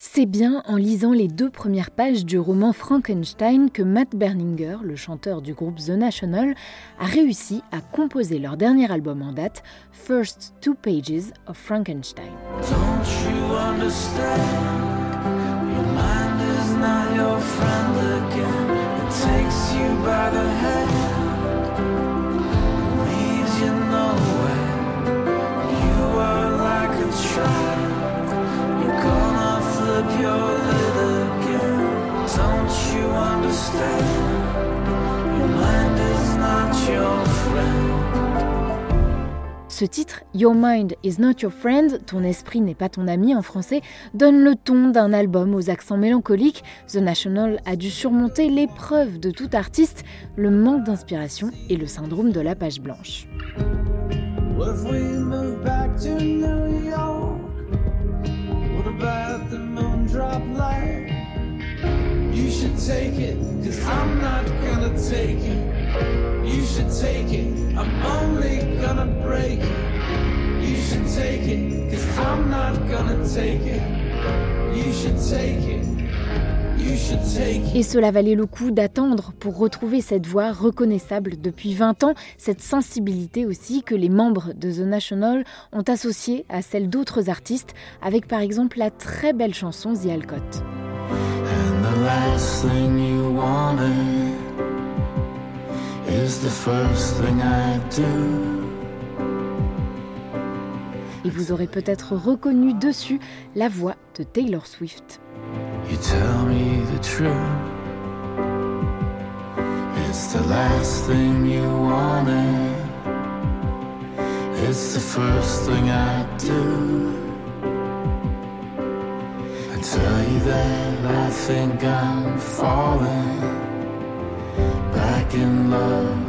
C'est bien en lisant les deux premières pages du roman Frankenstein que Matt Berninger, le chanteur du groupe The National, a réussi à composer leur dernier album en date, First Two Pages of Frankenstein. Ce titre, Your Mind is not your friend, ton esprit n'est pas ton ami en français, donne le ton d'un album aux accents mélancoliques. The National a dû surmonter l'épreuve de tout artiste, le manque d'inspiration et le syndrome de la page blanche. Et cela valait le coup d'attendre pour retrouver cette voix reconnaissable depuis 20 ans, cette sensibilité aussi que les membres de The National ont associée à celle d'autres artistes, avec par exemple la très belle chanson The Alcott. Last thing you wanted is the first thing I do. Et vous aurez peut-être reconnu dessus la voix de Taylor Swift. You tell me the truth. It's the last thing you wanted. It's the first thing I do. I tell you that I think I'm falling back in love.